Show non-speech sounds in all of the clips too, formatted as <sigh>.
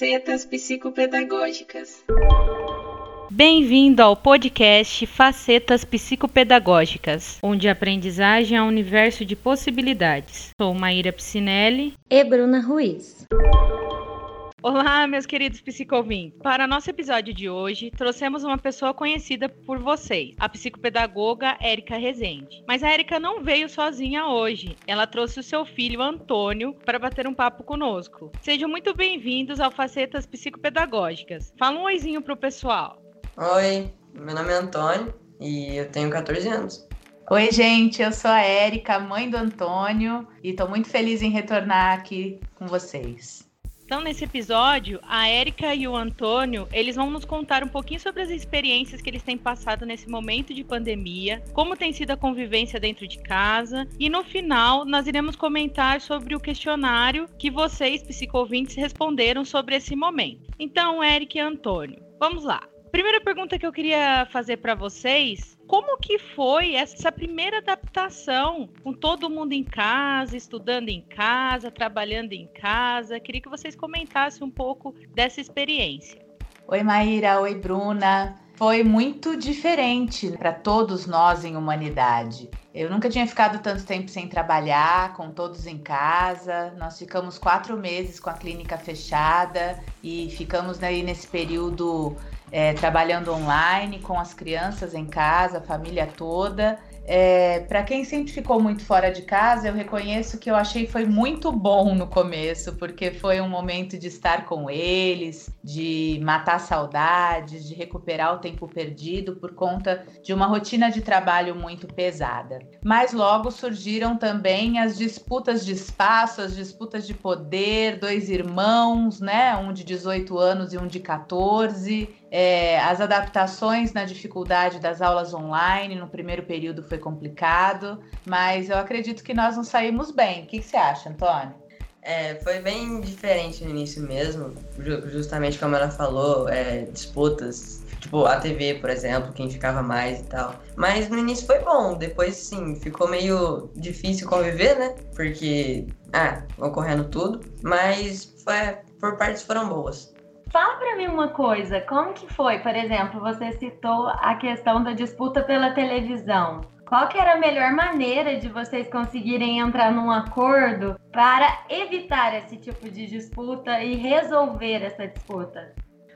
facetas psicopedagógicas. Bem-vindo ao podcast Facetas Psicopedagógicas, onde a aprendizagem é um universo de possibilidades. Sou Maíra Piscinelli e Bruna Ruiz. Olá, meus queridos psicovintes. Para nosso episódio de hoje, trouxemos uma pessoa conhecida por vocês, a psicopedagoga Érica Rezende. Mas a Érica não veio sozinha hoje. Ela trouxe o seu filho Antônio para bater um papo conosco. Sejam muito bem-vindos ao Facetas Psicopedagógicas. Fala um oizinho pro pessoal. Oi, meu nome é Antônio e eu tenho 14 anos. Oi, gente, eu sou a Érica, mãe do Antônio, e estou muito feliz em retornar aqui com vocês. Então, nesse episódio, a Érica e o Antônio, eles vão nos contar um pouquinho sobre as experiências que eles têm passado nesse momento de pandemia, como tem sido a convivência dentro de casa, e no final nós iremos comentar sobre o questionário que vocês, psicovintes, responderam sobre esse momento. Então, Érica e Antônio, vamos lá. Primeira pergunta que eu queria fazer para vocês como que foi essa primeira adaptação com todo mundo em casa, estudando em casa, trabalhando em casa? Queria que vocês comentassem um pouco dessa experiência. Oi, Maíra. Oi, Bruna. Foi muito diferente para todos nós em humanidade. Eu nunca tinha ficado tanto tempo sem trabalhar, com todos em casa. Nós ficamos quatro meses com a clínica fechada e ficamos aí nesse período é, trabalhando online com as crianças em casa, a família toda. É, para quem sempre ficou muito fora de casa, eu reconheço que eu achei foi muito bom no começo, porque foi um momento de estar com eles, de matar saudades, de recuperar o tempo perdido por conta de uma rotina de trabalho muito pesada. Mas logo surgiram também as disputas de espaço, as disputas de poder, dois irmãos, né? Um de 18 anos e um de 14 é, as adaptações na dificuldade das aulas online no primeiro período foi complicado, mas eu acredito que nós não saímos bem. O que, que você acha, Antônio? É, foi bem diferente no início mesmo, justamente como ela falou, é, disputas, tipo a TV, por exemplo, quem ficava mais e tal. Mas no início foi bom, depois sim, ficou meio difícil conviver, né? Porque, ah, ocorrendo tudo, mas foi, por partes foram boas. Fala para mim uma coisa, como que foi, por exemplo, você citou a questão da disputa pela televisão. Qual que era a melhor maneira de vocês conseguirem entrar num acordo para evitar esse tipo de disputa e resolver essa disputa?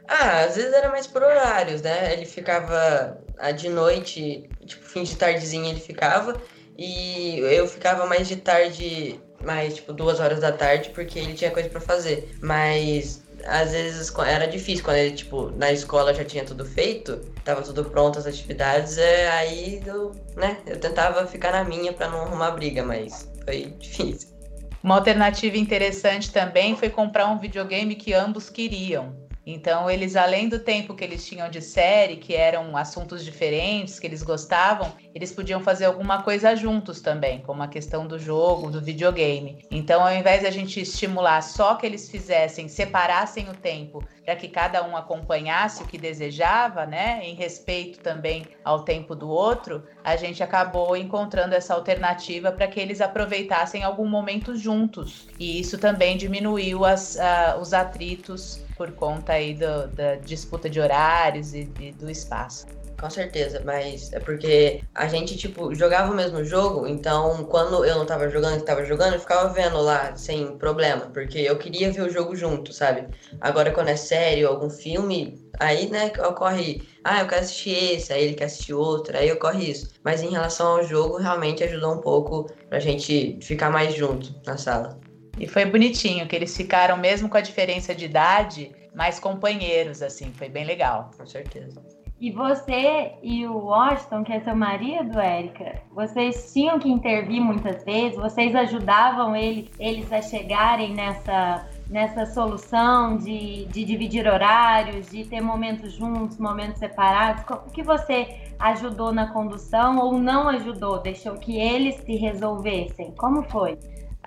Ah, às vezes era mais por horários, né? Ele ficava ah, de noite, tipo, fim de tardezinha ele ficava, e eu ficava mais de tarde, mais tipo duas horas da tarde, porque ele tinha coisa para fazer. Mas às vezes era difícil quando ele, tipo, na escola já tinha tudo feito, tava tudo pronto as atividades, é, aí eu, né, eu tentava ficar na minha para não arrumar briga, mas foi <laughs> difícil. Uma alternativa interessante também foi comprar um videogame que ambos queriam. Então, eles, além do tempo que eles tinham de série, que eram assuntos diferentes, que eles gostavam, eles podiam fazer alguma coisa juntos também, como a questão do jogo, do videogame. Então, ao invés de a gente estimular só que eles fizessem, separassem o tempo para que cada um acompanhasse o que desejava, né, em respeito também ao tempo do outro, a gente acabou encontrando essa alternativa para que eles aproveitassem algum momento juntos. E isso também diminuiu as, uh, os atritos por conta aí do, da disputa de horários e, e do espaço. Com certeza, mas é porque a gente, tipo, jogava o mesmo jogo, então quando eu não tava jogando, que tava jogando, eu ficava vendo lá sem problema, porque eu queria ver o jogo junto, sabe? Agora quando é sério, algum filme, aí, né, ocorre, ah, eu quero assistir esse, aí ele quer assistir outro, aí ocorre isso. Mas em relação ao jogo, realmente ajudou um pouco pra gente ficar mais junto na sala. E foi bonitinho, que eles ficaram, mesmo com a diferença de idade, mais companheiros, assim, foi bem legal. Com certeza. E você e o Washington, que é seu marido, Érica, vocês tinham que intervir muitas vezes, vocês ajudavam ele, eles a chegarem nessa, nessa solução de, de dividir horários, de ter momentos juntos, momentos separados. O que você ajudou na condução ou não ajudou? Deixou que eles se resolvessem? Como foi?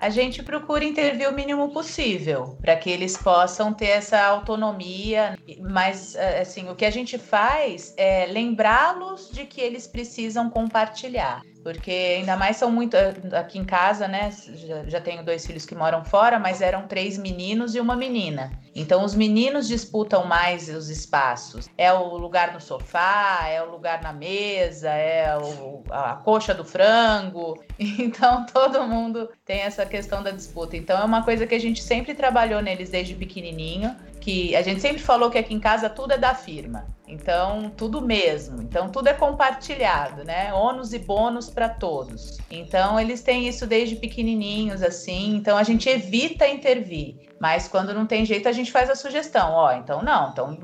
A gente procura intervir o mínimo possível para que eles possam ter essa autonomia, mas assim, o que a gente faz é lembrá-los de que eles precisam compartilhar porque ainda mais são muito. Aqui em casa, né? Já, já, tenho dois filhos que moram fora, mas eram três meninos e uma menina. Então, os meninos disputam mais os espaços. É o lugar no sofá, é o lugar na mesa, é o, a coxa do frango. <laughs> Então, todo mundo tem essa questão da disputa. Então, é uma coisa que a gente sempre trabalhou neles desde pequenininho que a gente sempre falou que aqui em casa tudo é da firma. Então, tudo mesmo. Então, tudo é compartilhado, né? Ônus e bônus para todos. Então, eles têm isso desde pequenininhos, assim. Então, a gente evita intervir. Mas quando não tem jeito, a gente faz a sugestão. Ó, então não. Então,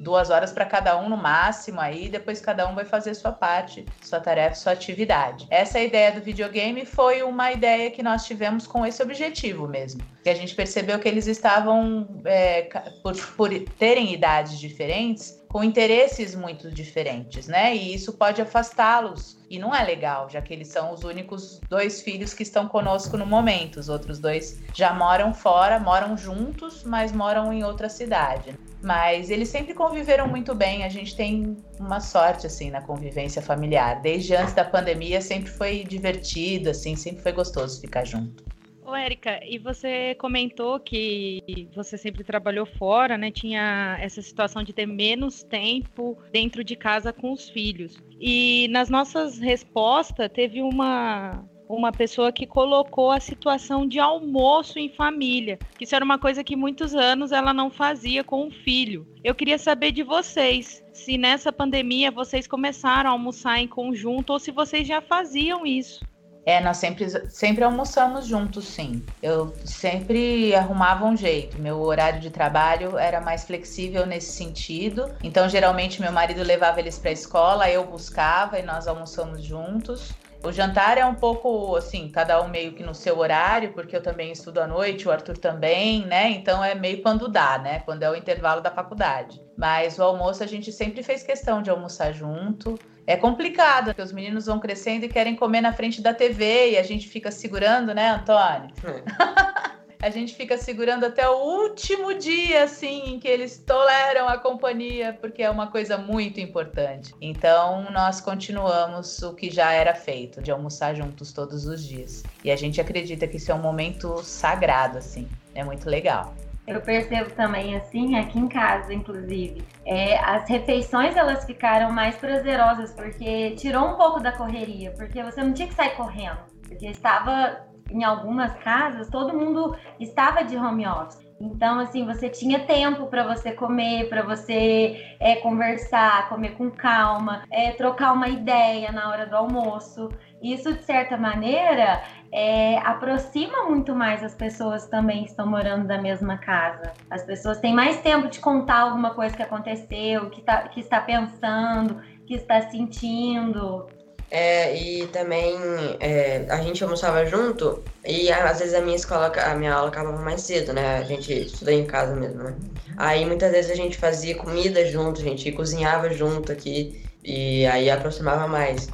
duas horas para cada um no máximo aí. Depois, cada um vai fazer sua parte, sua tarefa, sua atividade. Essa ideia do videogame foi uma ideia que nós tivemos com esse objetivo mesmo. Que a gente percebeu que eles estavam, é, por, por terem idades diferentes, com interesses muito diferentes, né? E isso pode afastá-los. E não é legal, já que eles são os únicos dois filhos que estão conosco no momento. Os outros dois já moram fora, moram juntos, mas moram em outra cidade. Mas eles sempre conviveram muito bem. A gente tem uma sorte assim na convivência familiar. Desde antes da pandemia sempre foi divertido, assim, sempre foi gostoso ficar junto. Ô, Érica, e você comentou que você sempre trabalhou fora, né? Tinha essa situação de ter menos tempo dentro de casa com os filhos. E nas nossas respostas, teve uma, uma pessoa que colocou a situação de almoço em família. Isso era uma coisa que muitos anos ela não fazia com o filho. Eu queria saber de vocês, se nessa pandemia vocês começaram a almoçar em conjunto ou se vocês já faziam isso. É, nós sempre, sempre almoçamos juntos, sim. Eu sempre arrumava um jeito. Meu horário de trabalho era mais flexível nesse sentido. Então, geralmente, meu marido levava eles para a escola, eu buscava e nós almoçamos juntos. O jantar é um pouco assim, cada um meio que no seu horário, porque eu também estudo à noite, o Arthur também, né? Então é meio quando dá, né? Quando é o intervalo da faculdade. Mas o almoço a gente sempre fez questão de almoçar junto. É complicado, porque os meninos vão crescendo e querem comer na frente da TV e a gente fica segurando, né, Antônio? É. <laughs> a gente fica segurando até o último dia, assim, em que eles toleram a companhia, porque é uma coisa muito importante. Então, nós continuamos o que já era feito, de almoçar juntos todos os dias. E a gente acredita que isso é um momento sagrado, assim. É muito legal. Eu percebo também assim, aqui em casa, inclusive, é, as refeições elas ficaram mais prazerosas porque tirou um pouco da correria, porque você não tinha que sair correndo, porque estava em algumas casas todo mundo estava de home office. Então, assim, você tinha tempo para você comer, para você é, conversar, comer com calma, é, trocar uma ideia na hora do almoço. Isso, de certa maneira, é, aproxima muito mais as pessoas também que estão morando na mesma casa. As pessoas têm mais tempo de contar alguma coisa que aconteceu, que, tá, que está pensando, que está sentindo. É, e também é, a gente almoçava junto e às vezes a minha escola, a minha aula acabava mais cedo, né? A gente estuda em casa mesmo, né? Aí muitas vezes a gente fazia comida junto, a gente cozinhava junto aqui e aí aproximava mais.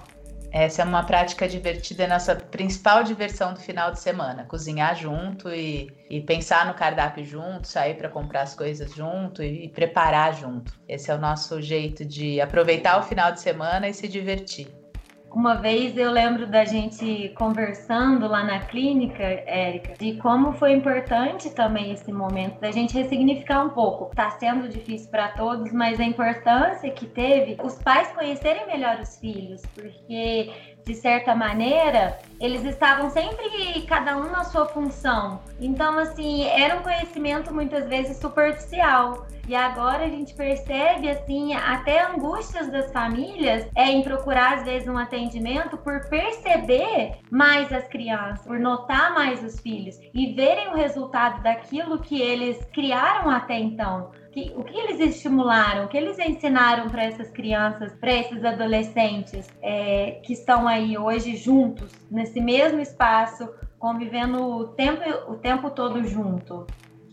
Essa é uma prática divertida, é nossa principal diversão do final de semana. Cozinhar junto e, e pensar no cardápio junto, sair para comprar as coisas junto e, e preparar junto. Esse é o nosso jeito de aproveitar o final de semana e se divertir. Uma vez eu lembro da gente conversando lá na clínica, Érica, de como foi importante também esse momento da gente ressignificar um pouco. Tá sendo difícil para todos, mas a importância que teve os pais conhecerem melhor os filhos, porque de certa maneira, eles estavam sempre cada um na sua função. Então, assim, era um conhecimento muitas vezes superficial. E agora a gente percebe, assim, até angústias das famílias é em procurar, às vezes, um atendimento por perceber mais as crianças, por notar mais os filhos e verem o resultado daquilo que eles criaram até então que, o que eles estimularam, o que eles ensinaram para essas crianças, para esses adolescentes é, que estão aí hoje juntos, nesse mesmo espaço, convivendo o tempo, o tempo todo junto.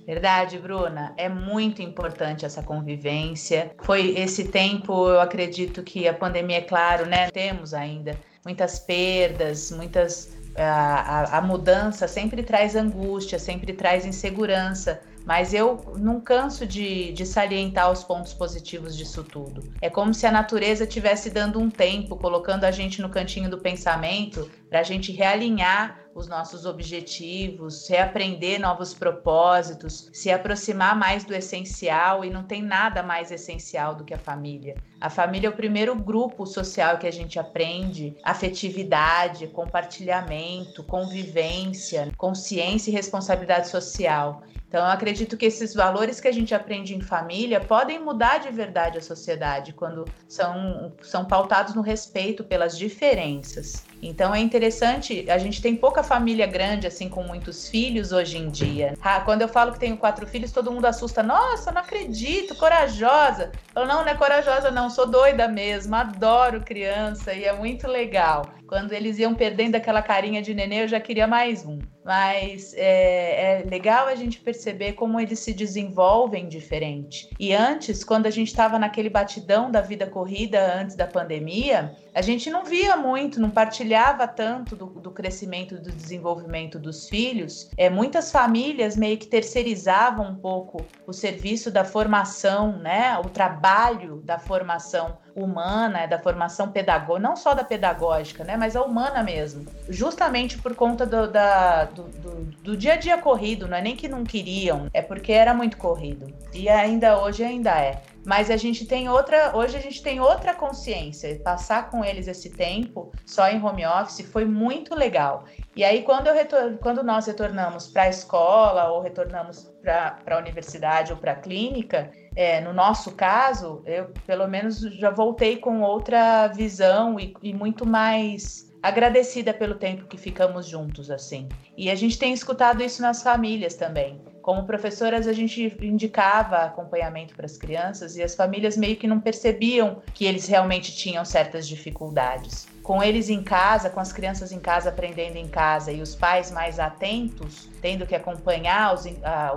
Verdade, Bruna. É muito importante essa convivência. Foi esse tempo, eu acredito que a pandemia, é claro, né? Temos ainda muitas perdas, muitas. A, a, a mudança sempre traz angústia, sempre traz insegurança Mas eu não canso de, de salientar os pontos positivos disso tudo. É como se a natureza estivesse dando um tempo, colocando a gente no cantinho do pensamento, para a gente realinhar os nossos objetivos, reaprender novos propósitos, se aproximar mais do essencial e não tem nada mais essencial do que a família. A família é o primeiro grupo social que a gente aprende afetividade, compartilhamento, convivência, consciência e responsabilidade social. Então, eu acredito que esses valores que a gente aprende em família podem mudar de verdade a sociedade quando são, são pautados no respeito pelas diferenças. Então, é interessante, a gente tem pouca família grande, assim, com muitos filhos hoje em dia. Ah, quando eu falo que tenho quatro filhos, todo mundo assusta. Nossa, não acredito, corajosa. Eu, não, não é corajosa, não, sou doida mesmo, adoro criança e é muito legal. Quando eles iam perdendo aquela carinha de nenê, eu já queria mais um. Mas é, é legal a gente perceber como eles se desenvolvem diferente. E antes, quando a gente estava naquele batidão da vida corrida antes da pandemia, a gente não via muito, não partilhava tanto do, do crescimento, do desenvolvimento dos filhos. É, muitas famílias meio que terceirizavam um pouco o serviço da formação, né? O trabalho da formação humana, da formação pedagógica, não só da pedagógica, né, mas a humana mesmo. Justamente por conta do, da, do, do, do, dia a dia corrido, não é nem que não queriam, é porque era muito corrido. E ainda hoje ainda é. Mas a gente tem outra, hoje a gente tem outra consciência. Passar com eles esse tempo só em home office foi muito legal. E aí, quando, eu retor quando nós retornamos para a escola ou retornamos para a universidade ou para a clínica, é, no nosso caso, eu pelo menos já voltei com outra visão e, e muito mais agradecida pelo tempo que ficamos juntos, assim. E a gente tem escutado isso nas famílias também. Como professoras, a gente indicava acompanhamento para as crianças e as famílias meio que não percebiam que eles realmente tinham certas dificuldades com eles em casa, com as crianças em casa aprendendo em casa e os pais mais atentos, tendo que acompanhar os,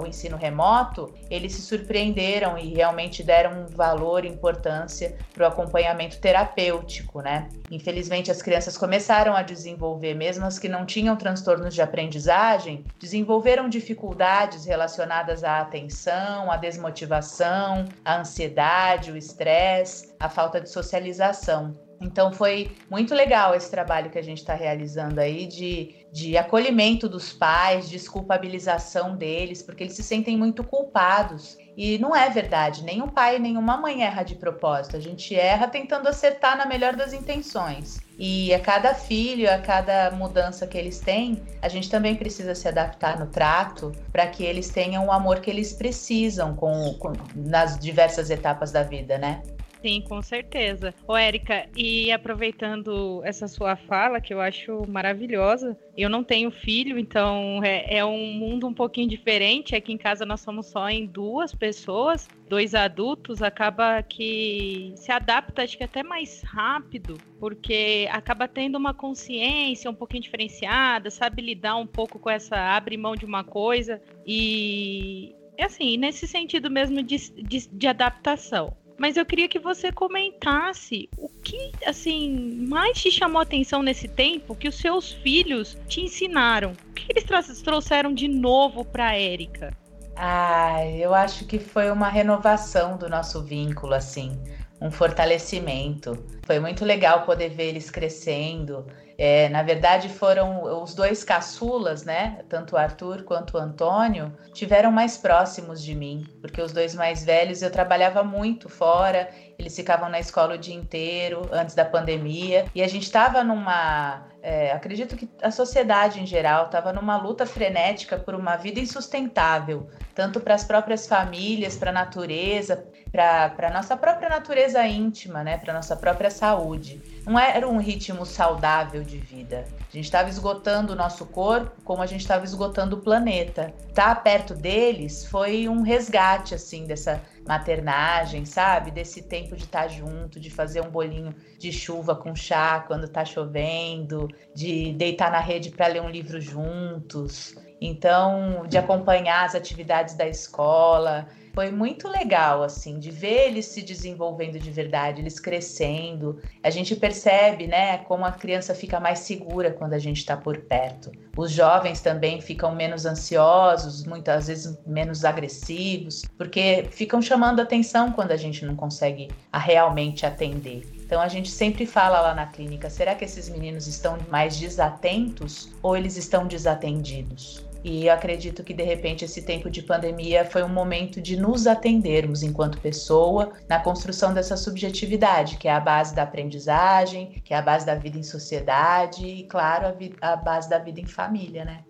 o ensino remoto, eles se surpreenderam e realmente deram um valor e importância para o acompanhamento terapêutico, né? Infelizmente, as crianças começaram a desenvolver, mesmo as que não tinham transtornos de aprendizagem, desenvolveram dificuldades relacionadas à atenção, à desmotivação, à ansiedade, o estresse, a falta de socialização. Então foi muito legal esse trabalho que a gente está realizando aí de, de acolhimento dos pais, desculpabilização deles, porque eles se sentem muito culpados. E não é verdade, nenhum pai, nenhuma mãe erra de propósito. A gente erra tentando acertar na melhor das intenções. E a cada filho, a cada mudança que eles têm, a gente também precisa se adaptar no trato para que eles tenham o amor que eles precisam com, com, nas diversas etapas da vida, né? Sim, com certeza. Ô, Érica, e aproveitando essa sua fala, que eu acho maravilhosa, eu não tenho filho, então é, é, um mundo um pouquinho diferente. Aqui em casa nós somos só em duas pessoas, dois adultos, acaba que se adapta, acho que até mais rápido, porque acaba tendo uma consciência um pouquinho diferenciada, sabe lidar um pouco com essa, abre mão de uma coisa e. É assim, nesse sentido mesmo de, de, de adaptação mas eu queria que você comentasse o que, assim, mais te chamou atenção nesse tempo que os seus filhos te ensinaram. O que eles trouxeram de novo para Érica? Ah, eu acho que foi uma renovação do nosso vínculo, assim, um fortalecimento. Foi muito legal poder ver eles crescendo. É, na verdade, foram os dois caçulas, né? Tanto o Arthur quanto o Antônio, tiveram mais próximos de mim, porque os dois mais velhos eu trabalhava muito fora, eles ficavam na escola o dia inteiro antes da pandemia, e a gente estava numa. É, acredito que a sociedade em geral estava numa luta frenética por uma vida insustentável, tanto para as próprias famílias, para a natureza, para a nossa própria natureza íntima, né? Para nossa própria saúde não era um ritmo saudável de vida. A gente estava esgotando o nosso corpo como a gente estava esgotando o planeta. Estar tá perto deles foi um resgate, assim, dessa maternagem, sabe? Desse tempo de estar tá junto, de fazer um bolinho de chuva com chá quando tá chovendo, de deitar na rede para ler um livro juntos. Então, de acompanhar as atividades da escola, foi muito legal, assim, de ver eles se desenvolvendo de verdade, eles crescendo. A gente percebe, né, como a criança fica mais segura quando a gente está por perto. Os jovens também ficam menos ansiosos, muitas vezes menos agressivos, porque ficam chamando atenção quando a gente não consegue realmente atender. Então a gente sempre fala lá na clínica: será que esses meninos estão mais desatentos ou eles estão desatendidos? E acredito que de repente esse tempo de pandemia foi um momento de nos atendermos enquanto pessoa na construção dessa subjetividade, que é a base da aprendizagem, que é a base da vida em sociedade e, claro, a, a base da vida em família, né?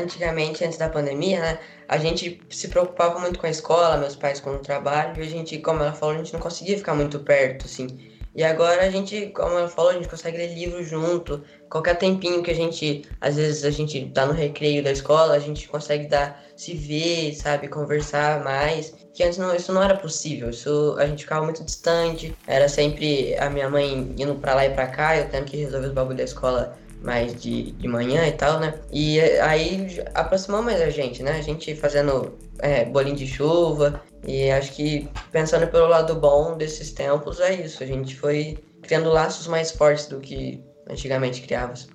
Antigamente, antes da pandemia, né, a gente se preocupava muito com a escola, meus pais com o trabalho, e a gente, como ela falou, a gente não conseguia ficar muito perto, assim. E agora a gente, como ela falou, a gente consegue ler livro junto. Qualquer tempinho que a gente, às vezes a gente tá no recreio da escola, a gente consegue dar, se ver, sabe, conversar mais. Que antes não, isso não era possível. Isso a gente ficava muito distante. Era sempre a minha mãe indo para lá e para cá, eu tendo que resolver os bagulho da escola mais de, de manhã e tal, né? E aí aproximou mais a gente, né? A gente fazendo é, bolinho de chuva, e acho que pensando pelo lado bom desses tempos é isso. A gente foi criando laços mais fortes do que antigamente criávamos.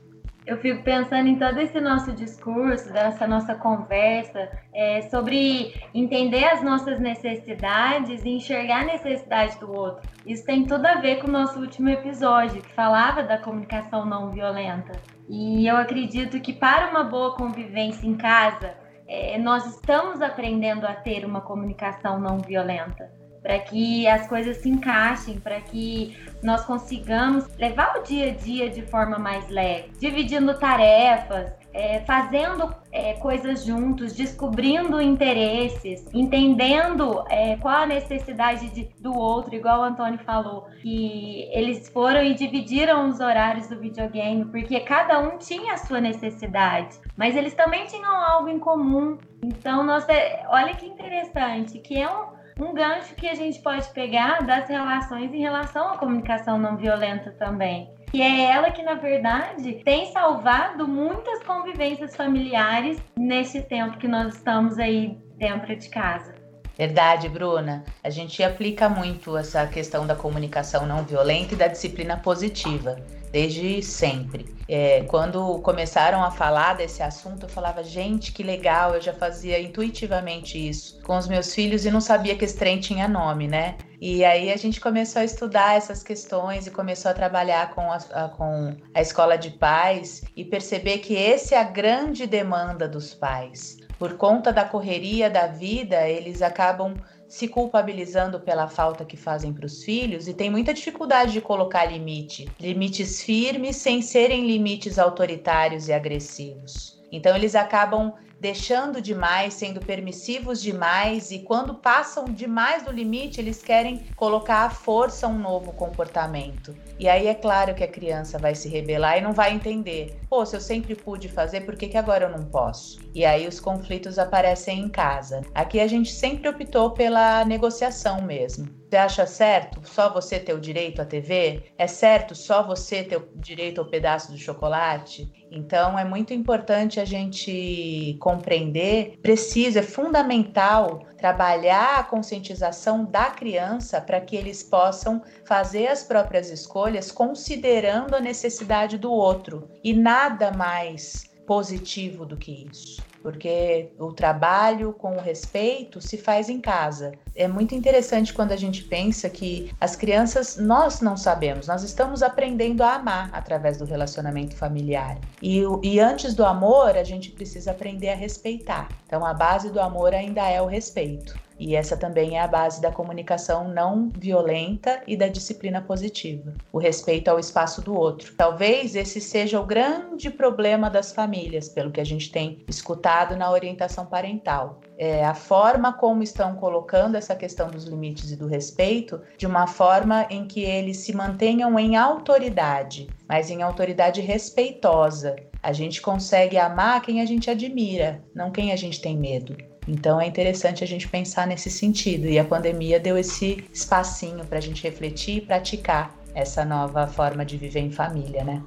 Eu fico pensando em todo esse nosso discurso, dessa nossa conversa, é, sobre entender as nossas necessidades e enxergar a necessidade do outro. Isso tem tudo a ver com o nosso último episódio, que falava da comunicação não violenta. E eu acredito que para uma boa convivência em casa, é, nós estamos aprendendo a ter uma comunicação não violenta, para que as coisas se encaixem, para que nós consigamos levar o dia a dia de forma mais leve, dividindo tarefas, é, fazendo é, coisas juntos, descobrindo interesses, entendendo é, qual a necessidade de, do outro, igual o Antônio falou, que eles foram e dividiram os horários do videogame, porque cada um tinha a sua necessidade, mas eles também tinham algo em comum. Então, nossa, olha que interessante, que é um, um gancho que a gente pode pegar das relações em relação à comunicação não violenta também que é ela que, na verdade, tem salvado muitas convivências familiares nesse tempo que nós estamos aí dentro de casa. Verdade, Bruna. A gente aplica muito essa questão da comunicação não violenta e da disciplina positiva, desde sempre. É, quando começaram a falar desse assunto, eu falava, gente, que legal, eu já fazia intuitivamente isso com os meus filhos e não sabia que esse trem tinha nome, né? E aí a gente começou a estudar essas questões e começou a trabalhar com a, a, com a escola de pais e perceber que essa é a grande demanda dos pais por conta da correria da vida, eles acabam se culpabilizando pela falta que fazem para os filhos e tem muita dificuldade de colocar limite, limites firmes sem serem limites autoritários e agressivos. Então eles acabam deixando demais, sendo permissivos demais e quando passam demais do limite, eles querem colocar à força um novo comportamento. E aí é claro que a criança vai se rebelar e não vai entender. Pô, se eu sempre pude fazer, por que, que agora eu não posso? E aí os conflitos aparecem em casa. Aqui a gente sempre optou pela negociação mesmo. Você acha certo só você ter o direito à TV? É certo só você ter o direito ao pedaço do chocolate? Então é muito importante a gente compreender, precisa, é fundamental trabalhar a conscientização da criança para que eles possam fazer as próprias escolhas considerando a necessidade do outro e nada mais positivo do que isso porque o trabalho com o respeito se faz em casa. É muito interessante quando a gente pensa que as crianças, nós não sabemos, nós estamos aprendendo a amar através do relacionamento familiar. E, e antes do amor, a gente precisa aprender a respeitar. Então, a base do amor ainda é o respeito. E essa também é a base da comunicação não violenta e da disciplina positiva, o respeito ao espaço do outro. Talvez esse seja o grande problema das famílias, pelo que a gente tem escutado na orientação parental. É a forma como estão colocando essa questão dos limites e do respeito de uma forma em que eles se mantenham em autoridade, mas em autoridade respeitosa. A gente consegue amar quem a gente admira, não quem a gente tem medo. Então é interessante a gente pensar nesse sentido. E a pandemia deu esse espacinho para a gente refletir e praticar essa nova forma de viver em família, né?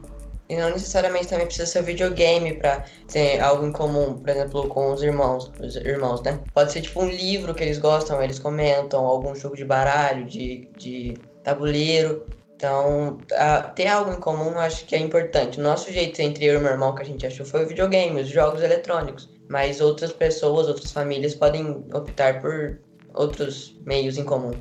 E não necessariamente também precisa ser videogame para ter algo em comum, por exemplo, com os irmãos, os irmãos, né? Pode ser tipo um livro que eles gostam, eles comentam, algum jogo de baralho, de, de tabuleiro. Então, a, ter algo em comum eu acho que é importante. O nosso jeito entre eu e meu irmão que a gente achou foi o videogame, os jogos eletrônicos. Mas outras pessoas, outras famílias podem optar por outros meios em comum.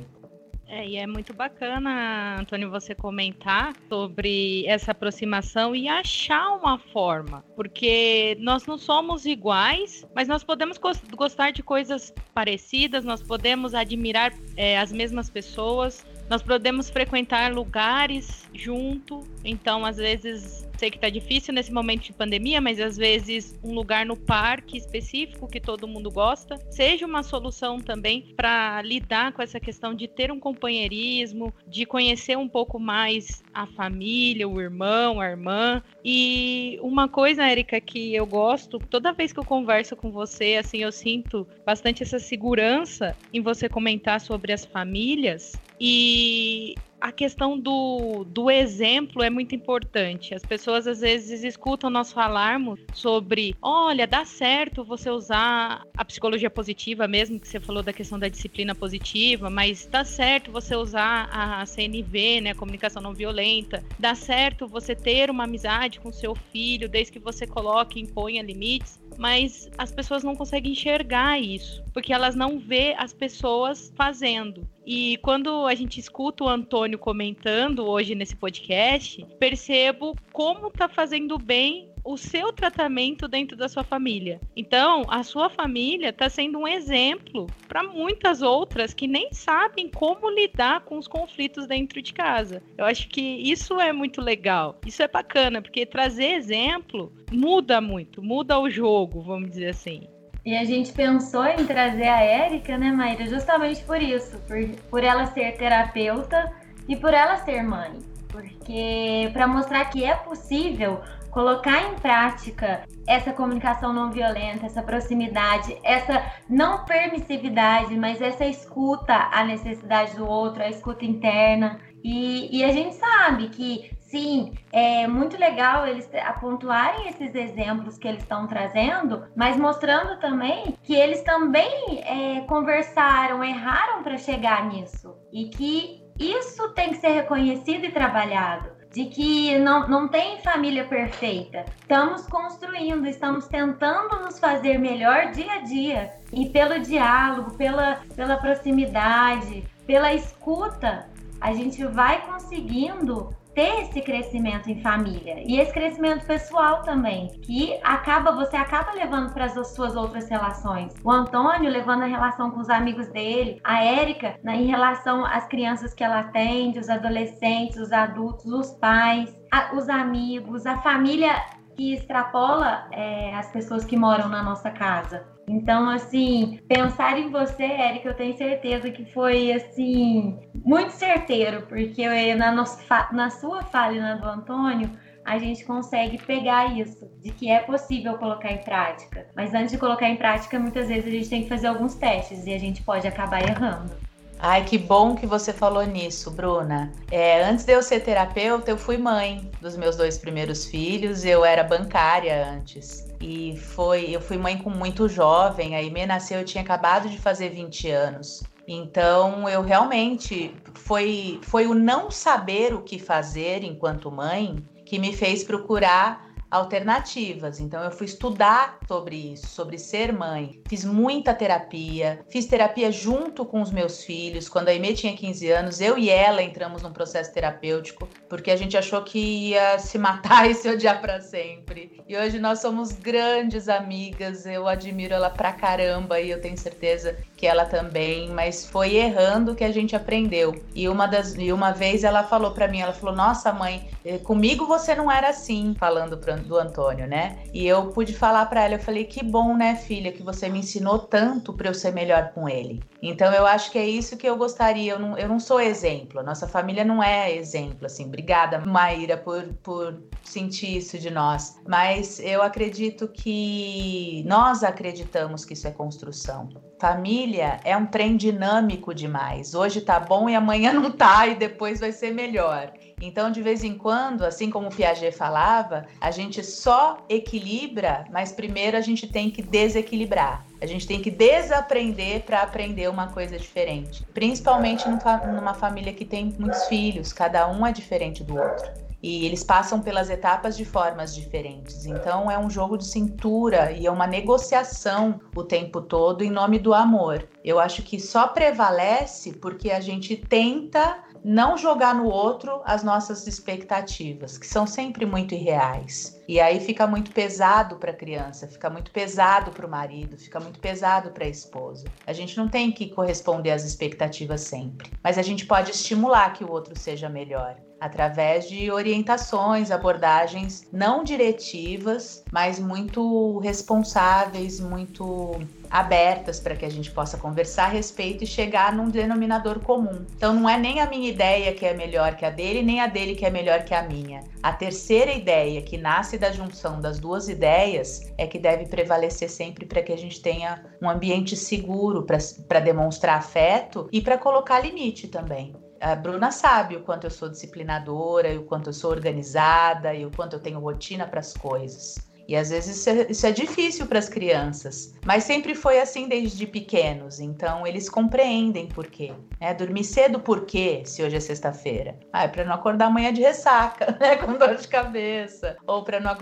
É, e é muito bacana, Antônio, você comentar sobre essa aproximação e achar uma forma, porque nós não somos iguais, mas nós podemos gostar de coisas parecidas, nós podemos admirar é, as mesmas pessoas, nós podemos frequentar lugares junto, então às vezes sei que tá difícil nesse momento de pandemia, mas às vezes um lugar no parque específico que todo mundo gosta seja uma solução também para lidar com essa questão de ter um companheirismo, de conhecer um pouco mais a família, o irmão, a irmã. E uma coisa, Érica, que eu gosto, toda vez que eu converso com você, assim, eu sinto bastante essa segurança em você comentar sobre as famílias. E a questão do, do exemplo é muito importante. As pessoas às vezes escutam nós falarmos sobre, olha, dá certo você usar a psicologia positiva, mesmo que você falou da questão da disciplina positiva, mas dá certo você usar a CNV, né, a comunicação não violenta, dá certo você ter uma amizade com seu filho, desde que você coloque e imponha limites mas as pessoas não conseguem enxergar isso, porque elas não vê as pessoas fazendo. E quando a gente escuta o Antônio comentando hoje nesse podcast, percebo como tá fazendo bem o seu tratamento dentro da sua família. Então, a sua família está sendo um exemplo para muitas outras que nem sabem como lidar com os conflitos dentro de casa. Eu acho que isso é muito legal. Isso é bacana, porque trazer exemplo muda muito, muda o jogo, vamos dizer assim. E a gente pensou em trazer a Érica, né, Maíra, justamente por isso, por, por ela ser terapeuta e por ela ser mãe. Porque para mostrar que é possível colocar em prática essa comunicação não violenta, essa proximidade, essa não permissividade, mas essa escuta à necessidade do outro, a escuta interna. E, e a gente sabe que sim, é muito legal eles pontuarem esses exemplos que eles estão trazendo, mas mostrando também que eles também é, conversaram, erraram para chegar nisso e que isso tem que ser reconhecido e trabalhado de que não, não tem família perfeita. Estamos construindo, estamos tentando nos fazer melhor dia a dia. E pelo diálogo, pela, pela proximidade, pela escuta, a gente vai conseguindo ter esse crescimento em família e esse crescimento pessoal também, que acaba você acaba levando para as suas outras relações. O Antônio levando a relação com os amigos dele, a Érica né, em relação às crianças que ela atende, os adolescentes, os adultos, os pais, a, os amigos, a família que extrapola é, as pessoas que moram na nossa casa. Então, assim, pensar em você, Érica, eu tenho certeza que foi, assim, muito certeiro, porque eu, na, nossa, na sua fala e na do Antônio, a gente consegue pegar isso, de que é possível colocar em prática. Mas antes de colocar em prática, muitas vezes a gente tem que fazer alguns testes e a gente pode acabar errando. Ai, que bom que você falou nisso, Bruna. É, antes de eu ser terapeuta, eu fui mãe dos meus dois primeiros filhos. Eu era bancária antes. E foi, eu fui mãe com muito jovem. A Ime nasceu, eu tinha acabado de fazer 20 anos. Então, eu realmente foi foi o não saber o que fazer enquanto mãe que me fez procurar alternativas. Então eu fui estudar sobre isso, sobre ser mãe. Fiz muita terapia, fiz terapia junto com os meus filhos. Quando a Aimee tinha 15 anos, eu e ela entramos num processo terapêutico, porque a gente achou que ia se matar <laughs> e se odiar para sempre. E hoje nós somos grandes amigas. Eu admiro ela pra caramba e eu tenho certeza que ela também, mas foi errando que a gente aprendeu. E uma das e uma vez ela falou para mim, ela falou: "Nossa, mãe, eh, comigo você não era assim", falando pro, do Antônio, né? E eu pude falar para ela, eu falei: "Que bom, né, filha, que você me ensinou tanto para eu ser melhor com ele". Então eu acho que é isso que eu gostaria. Eu não, eu não sou exemplo. Nossa família não é exemplo, assim. Obrigada, Maíra, por, por sentir isso de nós. Mas eu acredito que nós acreditamos que isso é construção. Família é um trem dinâmico demais. Hoje tá bom e amanhã <laughs> não tá e depois vai ser melhor. Então, de vez em quando, assim como o Piaget falava, a gente só equilibra, mas primeiro a gente tem que desequilibrar. A gente tem que desaprender para aprender uma coisa diferente. Principalmente numa família que tem muitos filhos, cada um é diferente do outro e eles passam pelas etapas de formas diferentes. Então é um jogo de cintura e é uma negociação o tempo todo em nome do amor. Eu acho que só prevalece porque a gente tenta não jogar no outro as nossas expectativas, que são sempre muito irreais. E aí fica muito pesado para a criança, fica muito pesado para o marido, fica muito pesado para a esposa. A gente não tem que corresponder às expectativas sempre, mas a gente pode estimular que o outro seja melhor através de orientações, abordagens não diretivas, mas muito responsáveis, muito abertas para que a gente possa conversar a respeito e chegar num denominador comum. Então não é nem a minha ideia que é melhor que a dele, nem a dele que é melhor que a minha. A terceira ideia, que nasce da junção das duas ideias, é que deve prevalecer sempre para que a gente tenha um ambiente seguro para demonstrar afeto e para colocar limite também. A Bruna sabe o quanto eu sou disciplinadora, e o quanto eu sou organizada, e o quanto eu tenho rotina para as coisas. E às vezes isso é, isso é difícil para as crianças, mas sempre foi assim desde pequenos, então eles compreendem por quê. É, dormir cedo por quê, se hoje é sexta-feira? Ah, é para não acordar amanhã de ressaca, <laughs> né, com dor de cabeça, ou para não,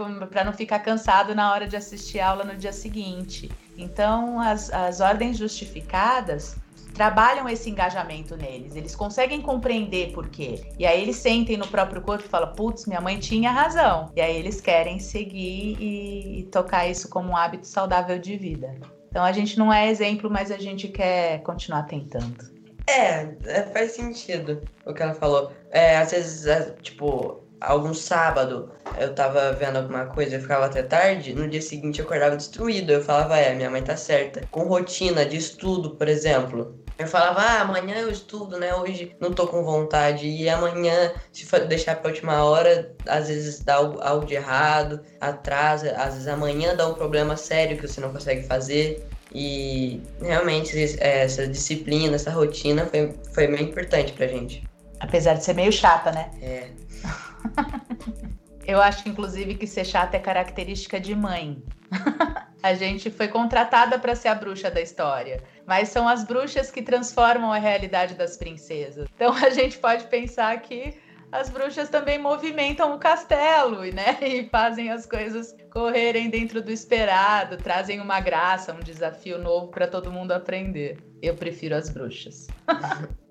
não ficar cansado na hora de assistir aula no dia seguinte. Então, as, as ordens justificadas trabalham esse engajamento neles, eles conseguem compreender por quê. E aí eles sentem no próprio corpo e falam: putz, minha mãe tinha razão. E aí eles querem seguir e, tocar isso como um hábito saudável de vida. Então a gente não é exemplo, mas a gente quer continuar tentando. É, é faz sentido o que ela falou. É, às vezes, é, tipo, algum sábado eu tava vendo alguma coisa e ficava até tarde, no dia seguinte eu acordava destruído. Eu falava, é, minha mãe tá certa. Com rotina de estudo, por exemplo. Eu falava, ah, amanhã eu estudo, né? Hoje não tô com vontade. E amanhã, se deixar pra última hora, às vezes dá algo, de errado, atrasa. Às vezes amanhã dá um problema sério que você não consegue fazer. E realmente essa disciplina, essa rotina foi, foi bem importante pra gente. Apesar de ser meio chata, né? É. <laughs> Eu acho, inclusive, que ser chata é característica de mãe. <laughs> a gente foi contratada para ser a bruxa da história, mas são as bruxas que transformam a realidade das princesas. Então a gente pode pensar que as bruxas também movimentam o castelo, né? <laughs> E fazem as coisas correrem dentro do esperado, trazem uma graça, um desafio novo para todo mundo aprender. Eu prefiro as bruxas. <laughs>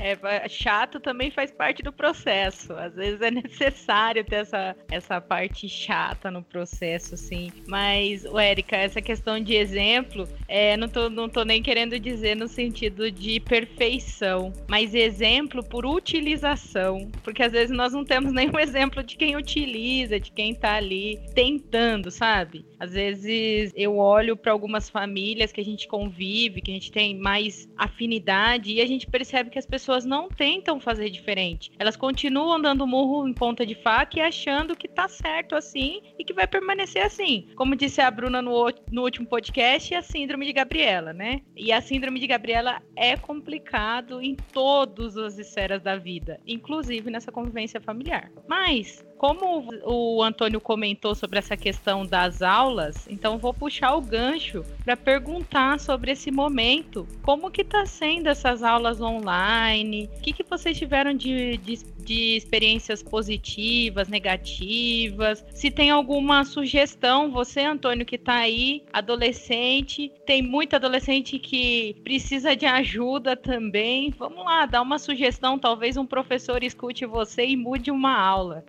é, chato também faz parte do processo. Às vezes é necessário ter essa, essa parte chata no processo, assim. Mas, Érica, essa questão de exemplo, é, não, tô, não tô nem querendo dizer no sentido de perfeição, mas exemplo por utilização. Porque às vezes nós não temos nenhum <laughs> exemplo de quem utiliza, de quem tá ali tentando, sabe? Às vezes eu olho para algumas famílias que a gente convive, que a gente tem mais afinidade, e a gente percebe que as pessoas não tentam fazer diferente. Elas continuam dando murro em ponta de faca e achando que tá certo assim e que vai permanecer assim. Como disse a Bruna no, no último podcast, a síndrome de Gabriela, né? E a síndrome de Gabriela é complicado em todas as esferas da vida, inclusive nessa convivência familiar. Mas como o Antônio comentou sobre essa questão das aulas, então vou puxar o gancho para perguntar sobre esse momento. Como que está sendo essas aulas online? O que, que vocês tiveram de, de, de experiências positivas, negativas? Se tem alguma sugestão, você, Antônio, que está aí, adolescente, tem muito adolescente que precisa de ajuda também. Vamos lá, dá uma sugestão, talvez um professor escute você e mude uma aula.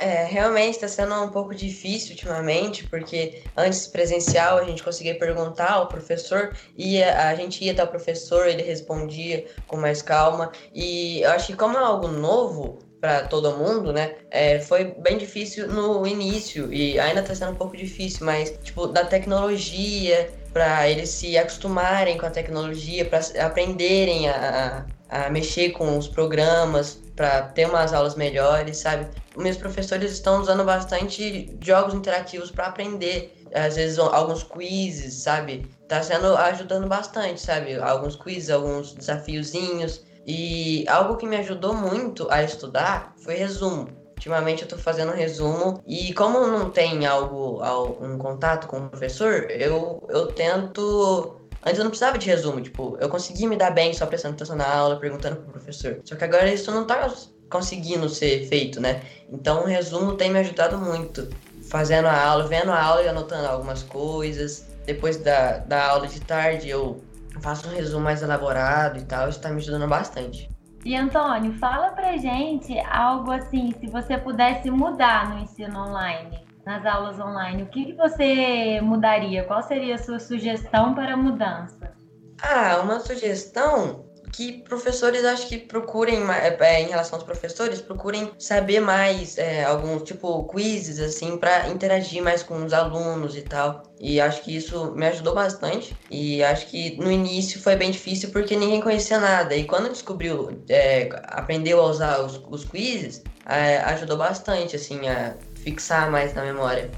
É, realmente está sendo um pouco difícil ultimamente, porque antes presencial a gente conseguia perguntar ao professor e a, gente ia até o professor, ele respondia com mais calma. E eu acho que como é algo novo para todo mundo, né, é, foi bem difícil no início e ainda está sendo um pouco difícil, mas tipo da tecnologia para eles se acostumarem com a tecnologia, para aprenderem a, a mexer com os programas, para ter umas aulas melhores, sabe? Meus professores estão usando bastante jogos interativos para aprender às vezes alguns quizzes, sabe? Tá sendo ajudando bastante, sabe? Alguns quizzes, alguns desafiozinhos. E algo que me ajudou muito a estudar foi resumo. Ultimamente eu tô fazendo resumo e como não tem algo, um contato com o professor, eu, eu tento Antes eu não precisava de resumo, tipo, eu conseguia me dar bem só prestando atenção na aula, perguntando pro professor. Só que agora isso não tá conseguindo ser feito, né? Então o resumo tem me ajudado muito. Fazendo a aula, vendo a aula e anotando algumas coisas. Depois da, da aula de tarde eu faço um resumo mais elaborado e tal, isso tá me ajudando bastante. E Antônio, fala pra gente algo assim, se você pudesse mudar no ensino online, nas aulas online, o que, que você mudaria? Qual seria a sua sugestão para mudança? Ah, uma sugestão que professores acho que procurem é, é, em relação aos professores procurem saber mais é, alguns tipo quizzes assim para interagir mais com os alunos e tal. E acho que isso me ajudou bastante. E acho que no início foi bem difícil porque ninguém conhecia nada. E quando descobriu é, aprendeu a usar os, os quizzes é, ajudou bastante assim a fixar mais na memória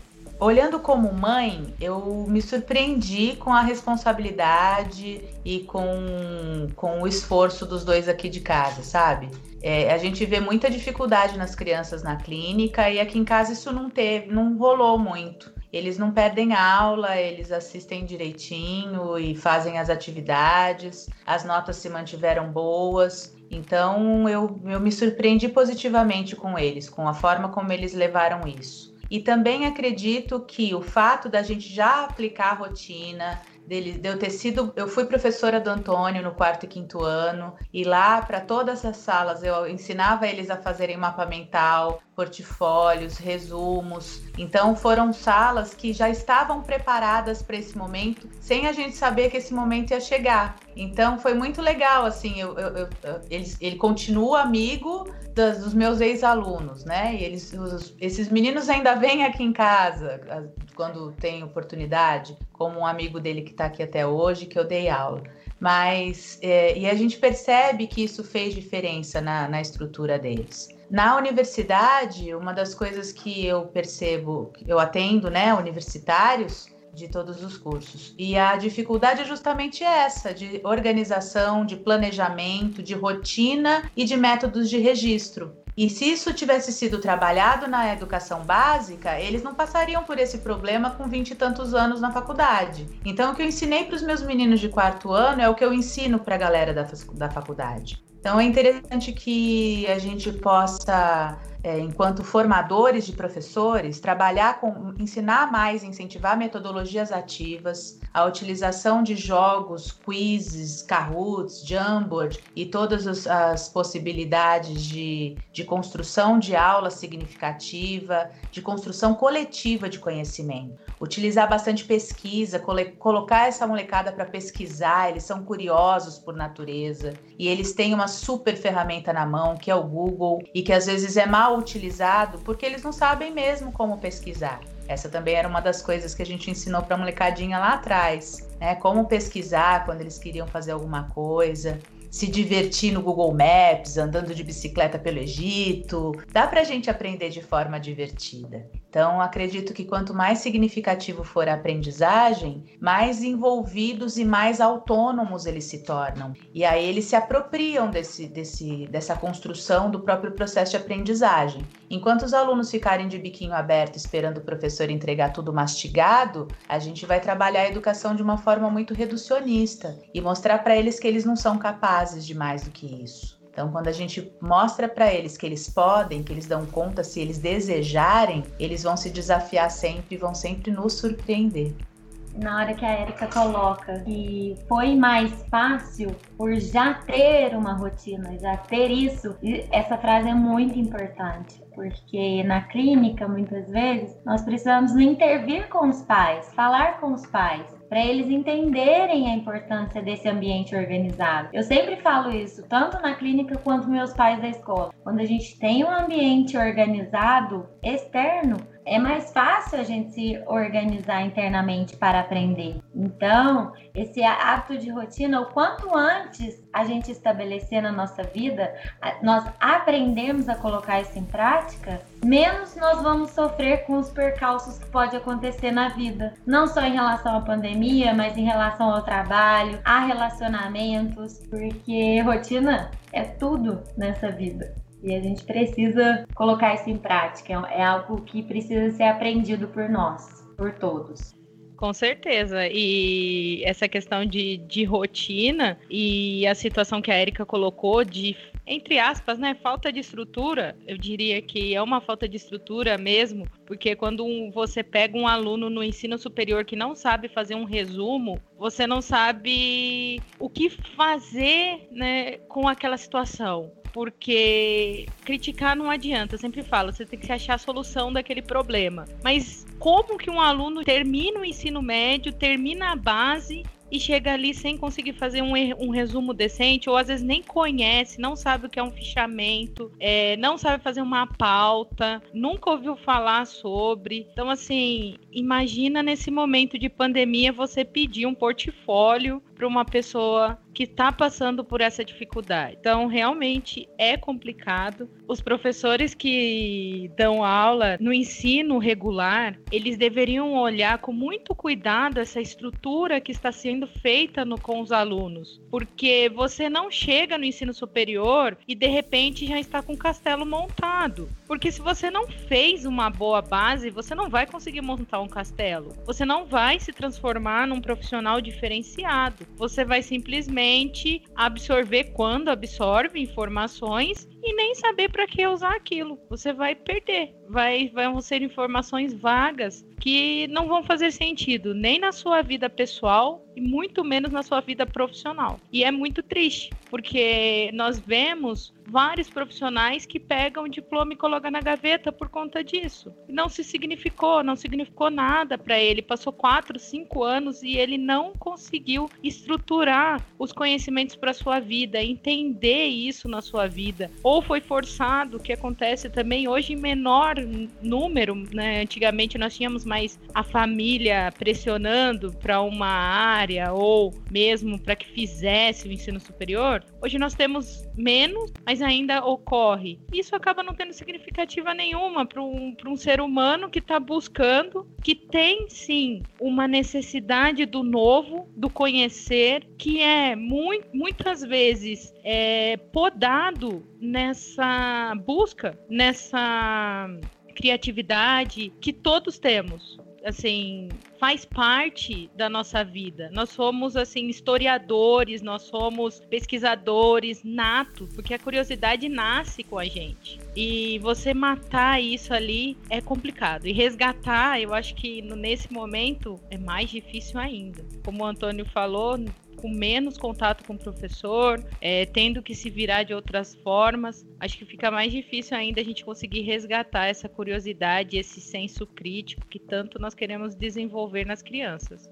olhando como mãe, eu me surpreendi com a responsabilidade e com, com o esforço dos dois aqui de casa, sabe? É, a gente vê muita dificuldade nas crianças na clínica e aqui em casa isso não teve, não rolou muito. Eles não perdem aula, eles assistem direitinho e fazem as atividades, as notas se mantiveram boas. Então eu, eu me surpreendi positivamente com eles, com a forma como eles levaram isso. E também acredito que o fato da gente já aplicar a rotina, dele, de eu ter sido, eu fui professora do Antônio no quarto e quinto ano, e lá para todas as salas eu ensinava eles a fazerem mapa mental, portfólios, resumos. Então foram salas que já estavam preparadas para esse momento, sem a gente saber que esse momento ia chegar. Então foi muito legal, assim, eu, eu, eu, ele, ele continua amigo dos meus ex-alunos, né? E eles, os, esses meninos ainda vêm aqui em casa quando tem oportunidade, como um amigo dele que está aqui até hoje, que eu dei aula. Mas, é, e a gente percebe que isso fez diferença na, na estrutura deles. Na universidade, uma das coisas que eu percebo, eu atendo, né, universitários de todos os cursos. E a dificuldade é justamente essa, de organização, de planejamento, de rotina e de métodos de registro. E se isso tivesse sido trabalhado na educação básica, eles não passariam por esse problema com vinte e tantos anos na faculdade. Então, o que eu ensinei para os meus meninos de quarto ano é o que eu ensino para a galera da, da faculdade. Então é interessante que a gente possa, é, enquanto formadores de professores, trabalhar com, ensinar mais, incentivar metodologias ativas, a utilização de jogos, quizzes, Kahoots, Jamboard e todas as, as possibilidades de, de construção de aula significativa, de construção coletiva de conhecimento. Utilizar bastante pesquisa, colocar essa molecada para pesquisar, eles são curiosos por natureza e eles têm uma super ferramenta na mão, que é o Google, e que às vezes é mal utilizado porque eles não sabem mesmo como pesquisar. Essa também era uma das coisas que a gente ensinou para a molecadinha lá atrás, né? Como pesquisar quando eles queriam fazer alguma coisa, se divertir no Google Maps, andando de bicicleta pelo Egito. Dá para a gente aprender de forma divertida. Então, acredito que quanto mais significativo for a aprendizagem, mais envolvidos e mais autônomos eles se tornam. E aí eles se apropriam desse, desse, dessa construção do próprio processo de aprendizagem. Enquanto os alunos ficarem de biquinho aberto esperando o professor entregar tudo mastigado, a gente vai trabalhar a educação de uma forma muito reducionista e mostrar para eles que eles não são capazes de mais do que isso. Então, quando a gente mostra para eles que eles podem, que eles dão conta se eles desejarem, eles vão se desafiar sempre vão sempre nos surpreender. Na hora que a Erika coloca que foi mais fácil por já ter uma rotina, já ter isso, essa frase é muito importante, porque na clínica, muitas vezes, nós precisamos intervir com os pais, falar com os pais, para eles entenderem a importância desse ambiente organizado. Eu sempre falo isso, tanto na clínica quanto meus pais da escola. Quando a gente tem um ambiente organizado externo, é mais fácil a gente se organizar internamente para aprender. Então, esse hábito de rotina, o quanto antes a gente estabelecer na nossa vida, nós aprendemos a colocar isso em prática, menos nós vamos sofrer com os percalços que pode acontecer na vida. Não só em relação à pandemia, mas em relação ao trabalho, a relacionamentos, porque rotina é tudo nessa vida. E a gente precisa colocar isso em prática. É algo que precisa ser aprendido por nós, por todos. Com certeza. E essa questão de, de rotina e a situação que a Erika colocou de entre aspas, né, falta de estrutura, eu diria que é uma falta de estrutura mesmo, porque quando você pega um aluno no ensino superior que não sabe fazer um resumo, você não sabe o que fazer, né, com aquela situação porque criticar não adianta. Eu sempre falo, você tem que achar a solução daquele problema. Mas como que um aluno termina o ensino médio, termina a base e chega ali sem conseguir fazer um, um resumo decente, ou às vezes nem conhece, não sabe o que é um fichamento, é, não sabe fazer uma pauta, nunca ouviu falar sobre. Então, assim, imagina nesse momento de pandemia você pedir um portfólio para uma pessoa que está passando por essa dificuldade. Então, realmente é complicado. Os professores que dão aula no ensino regular, eles deveriam olhar com muito cuidado essa estrutura que está sendo feita no, com os alunos, porque você não chega no ensino superior e de repente já está com o castelo montado. Porque se você não fez uma boa base, você não vai conseguir montar um castelo. Você não vai se transformar num profissional diferenciado. Você vai simplesmente absorver quando absorve informações e nem saber para que usar aquilo. Você vai perder. Vai, vão ser informações vagas que não vão fazer sentido nem na sua vida pessoal e muito menos na sua vida profissional. E é muito triste, porque nós vemos vários profissionais que pegam o diploma e colocam na gaveta por conta disso. Não se significou, não significou nada para ele. Passou quatro, cinco anos e ele não conseguiu estruturar os conhecimentos para sua vida, entender isso na sua vida. Ou foi forçado, que acontece também hoje em menor número. Né? Antigamente nós tínhamos mais a família pressionando para uma área ou mesmo para que fizesse o ensino superior. Hoje nós temos menos, mas ainda ocorre. Isso acaba não tendo significativa nenhuma para um, um ser humano que está buscando, que tem sim uma necessidade do novo, do conhecer, que é muitas vezes é, podado nessa busca, nessa criatividade que todos temos assim, faz parte da nossa vida. Nós somos assim historiadores, nós somos pesquisadores natos, porque a curiosidade nasce com a gente. E você matar isso ali é complicado. E resgatar, eu acho que nesse momento é mais difícil ainda. Como o Antônio falou, com menos contato com o professor, é, tendo que se virar de outras formas, acho que fica mais difícil ainda a gente conseguir resgatar essa curiosidade, esse senso crítico que tanto nós queremos desenvolver nas crianças.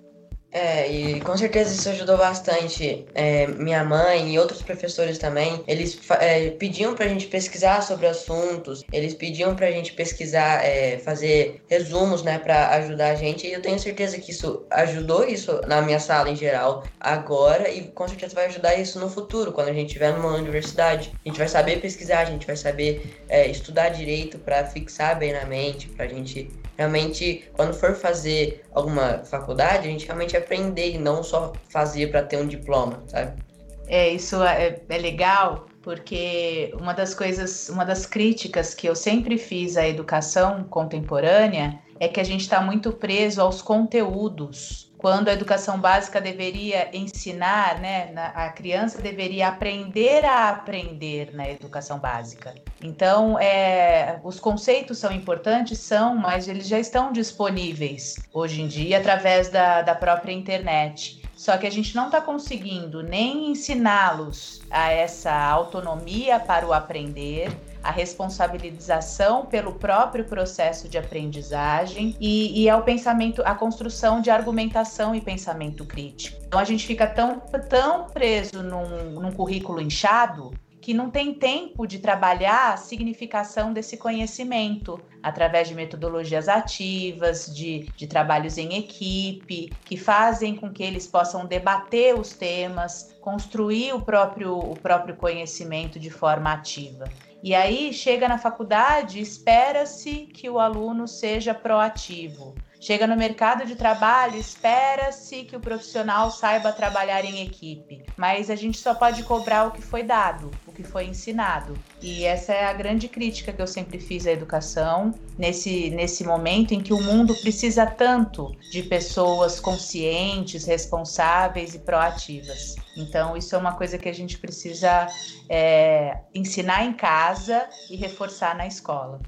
É, e com certeza isso ajudou bastante. É, minha mãe e outros professores também, eles é, pediam pra gente pesquisar sobre assuntos, eles pediam pra gente pesquisar, é, fazer resumos, né, pra ajudar a gente. E eu tenho certeza que isso ajudou isso na minha sala em geral agora e com certeza vai ajudar isso no futuro, quando a gente estiver numa universidade. A gente vai saber pesquisar, a gente vai saber é, estudar direito para fixar bem na mente, pra gente realmente, quando for fazer alguma faculdade, a gente realmente aprender e não só fazer para ter um diploma, sabe? É, isso é, é legal, porque uma das coisas, uma das críticas que eu sempre fiz à educação contemporânea é que a gente está muito preso aos conteúdos quando a educação básica deveria ensinar, né, a criança deveria aprender a aprender na educação básica. Então, é, os conceitos são importantes, são, mas eles já estão disponíveis hoje em dia através da, da própria internet. Só que a gente não está conseguindo nem ensiná-los a essa autonomia para o aprender, a responsabilização pelo próprio processo de aprendizagem e, e ao pensamento, a construção de argumentação e pensamento crítico. Então a gente fica tão, tão preso num, num currículo inchado que não tem tempo de trabalhar a significação desse conhecimento através de metodologias ativas, de, de trabalhos em equipe, que fazem com que eles possam debater os temas, construir o próprio, o próprio conhecimento de forma ativa. E aí chega na faculdade, espera-se que o aluno seja proativo. Chega no mercado de trabalho, espera-se que o profissional saiba trabalhar em equipe, mas a gente só pode cobrar o que foi dado, que foi ensinado. E essa é a grande crítica que eu sempre fiz à educação, nesse, nesse momento em que o mundo precisa tanto de pessoas conscientes, responsáveis e proativas. Então, isso é uma coisa que a gente precisa é, ensinar em casa e reforçar na escola.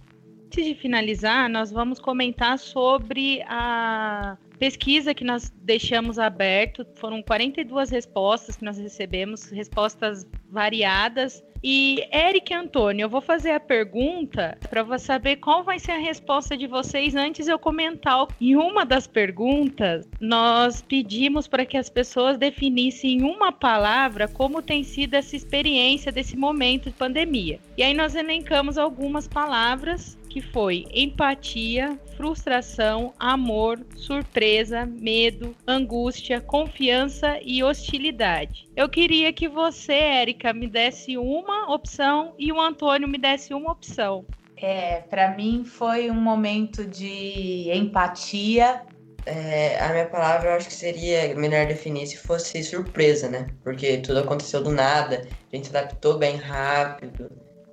Antes de finalizar, nós vamos comentar sobre a pesquisa que nós deixamos aberto. Foram 42 respostas que nós recebemos, respostas variadas. E Eric e Antônio, eu vou fazer a pergunta para saber qual vai ser a resposta de vocês antes eu comentar. Em uma das perguntas, nós pedimos para que as pessoas definissem em uma palavra como tem sido essa experiência desse momento de pandemia. E aí nós elencamos algumas palavras que foi empatia, frustração, amor, surpresa, medo, angústia, confiança e hostilidade. Eu queria que você, Érica, me desse uma opção e o Antônio me desse uma opção. É, para mim foi um momento de empatia. É, a minha palavra eu acho que seria melhor definir se fosse surpresa, né? Porque tudo aconteceu do nada, a gente se adaptou bem rápido.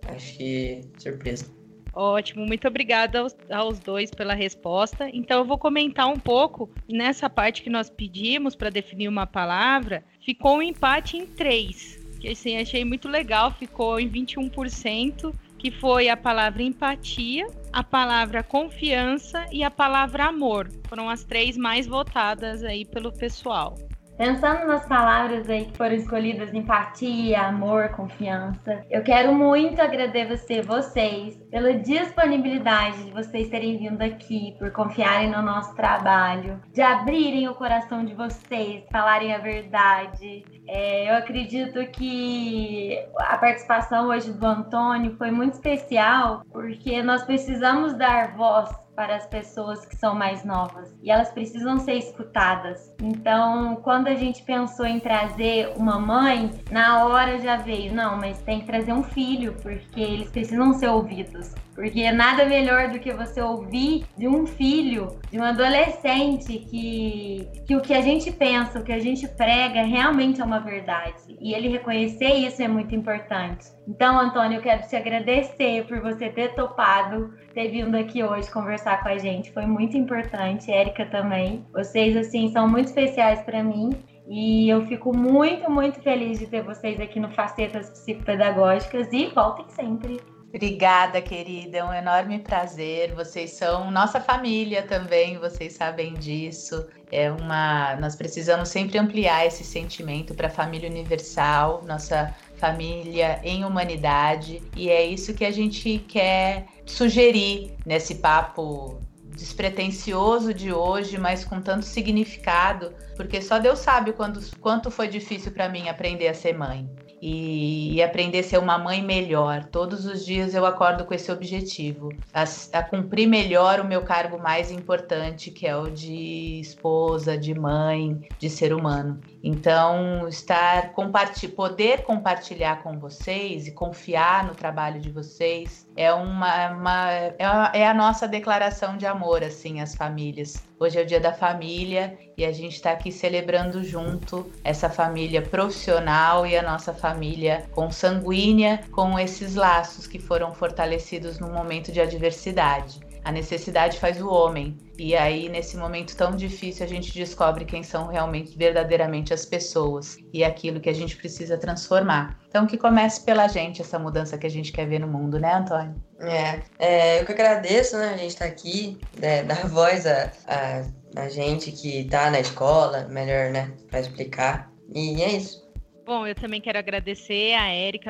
Acho que surpresa. Ótimo, muito obrigada aos, aos, dois pela resposta. Então, eu vou comentar um pouco nessa parte que nós pedimos para definir uma palavra. Ficou um empate em três, que assim, achei muito legal, ficou em 21%, que foi a palavra empatia, a palavra confiança e a palavra amor. Foram as três mais votadas aí pelo pessoal. Pensando nas palavras aí que foram escolhidas, empatia, amor, confiança, eu quero muito agradecer vocês pela disponibilidade de vocês terem vindo aqui, por confiarem no nosso trabalho, de abrirem o coração de vocês, falarem a verdade. É, eu acredito que a participação hoje do Antônio foi muito especial, porque nós precisamos dar voz para as pessoas que são mais novas e elas precisam ser escutadas. Então, quando a gente pensou em trazer uma mãe, na hora já veio, não, mas tem que trazer um filho, porque eles precisam ser ouvidos. Porque nada melhor do que você ouvir de um filho, de um adolescente, que, que o que a gente pensa, o que a gente prega realmente é uma verdade. E ele reconhecer isso é muito importante. Então, Antônio, eu quero te agradecer por você ter topado, ter vindo aqui hoje conversar com a gente. Foi muito importante, Érica também. Vocês, assim, são muito especiais para mim. E eu fico muito, muito feliz de ter vocês aqui no Facetas Psicopedagógicas e voltem sempre. Obrigada, querida. É um enorme prazer. Vocês são nossa família também, vocês sabem disso. É uma, nós precisamos sempre ampliar esse sentimento para a família universal, nossa família em humanidade, e é isso que a gente quer sugerir nesse papo despretensioso de hoje, mas com tanto significado, porque só Deus sabe quando, quanto foi difícil para mim aprender a ser mãe e, e, aprender a ser uma mãe melhor. Todos os dias eu acordo com esse objetivo, a, a, cumprir melhor o meu cargo mais importante, que é o de esposa, de mãe, de ser humano. Então, estar comparti poder compartilhar com vocês e confiar no trabalho de vocês é uma, uma é, a, é a nossa declaração de amor assim às famílias. Hoje é o dia da família e a gente está aqui celebrando junto essa família profissional e a nossa família consanguínea com esses laços que foram fortalecidos no momento de adversidade. A necessidade faz o homem. E aí, nesse momento tão difícil, a gente descobre quem são realmente, verdadeiramente as pessoas e aquilo que a gente precisa transformar. Então, que comece pela gente essa mudança que a gente quer ver no mundo, né, Antônio? É, é eu que agradeço, né, a gente estar tá aqui, né, <laughs> dar voz a, a, a gente que está na escola, melhor, né, para explicar. E é isso. Bom, eu também quero agradecer a Érica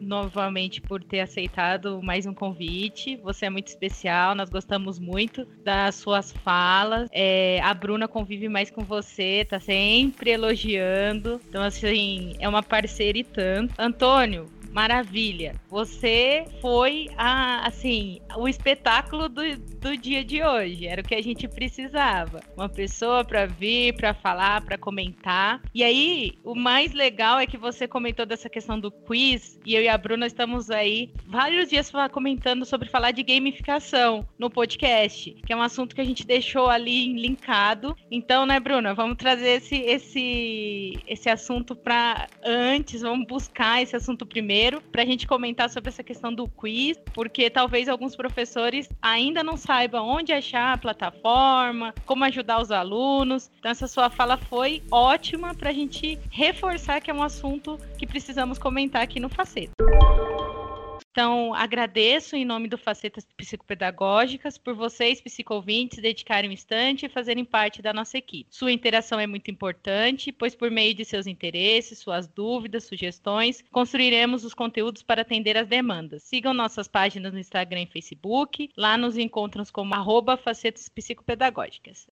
novamente por ter aceitado mais um convite. Você é muito especial, nós gostamos muito das suas falas. É, a Bruna convive mais com você, tá sempre elogiando. Então, assim, é uma parceira e tanto. Antônio, Maravilha. Você foi a, assim, o espetáculo do, do dia de hoje. Era o que a gente precisava. Uma pessoa para vir, para falar, para comentar. E aí, o mais legal é que você comentou dessa questão do quiz e eu e a Bruna estamos aí vários dias comentando sobre falar de gamificação no podcast, que é um assunto que a gente deixou ali linkado. Então, né, Bruna, vamos trazer esse esse esse assunto para antes, vamos buscar esse assunto primeiro para a gente comentar sobre essa questão do quiz, porque talvez alguns professores ainda não saibam onde achar a plataforma, como ajudar os alunos. Então, essa sua fala foi ótima para a gente reforçar que é um assunto que precisamos comentar aqui no Faceta. Então, agradeço em nome do Facetas Psicopedagógicas por vocês, psicovintes, dedicarem um instante e fazerem parte da nossa equipe. Sua interação é muito importante, pois por meio de seus interesses, suas dúvidas, sugestões, construiremos os conteúdos para atender as demandas. Sigam nossas páginas no Instagram e Facebook. Lá nos encontram como arroba Facetas Psicopedagógicas.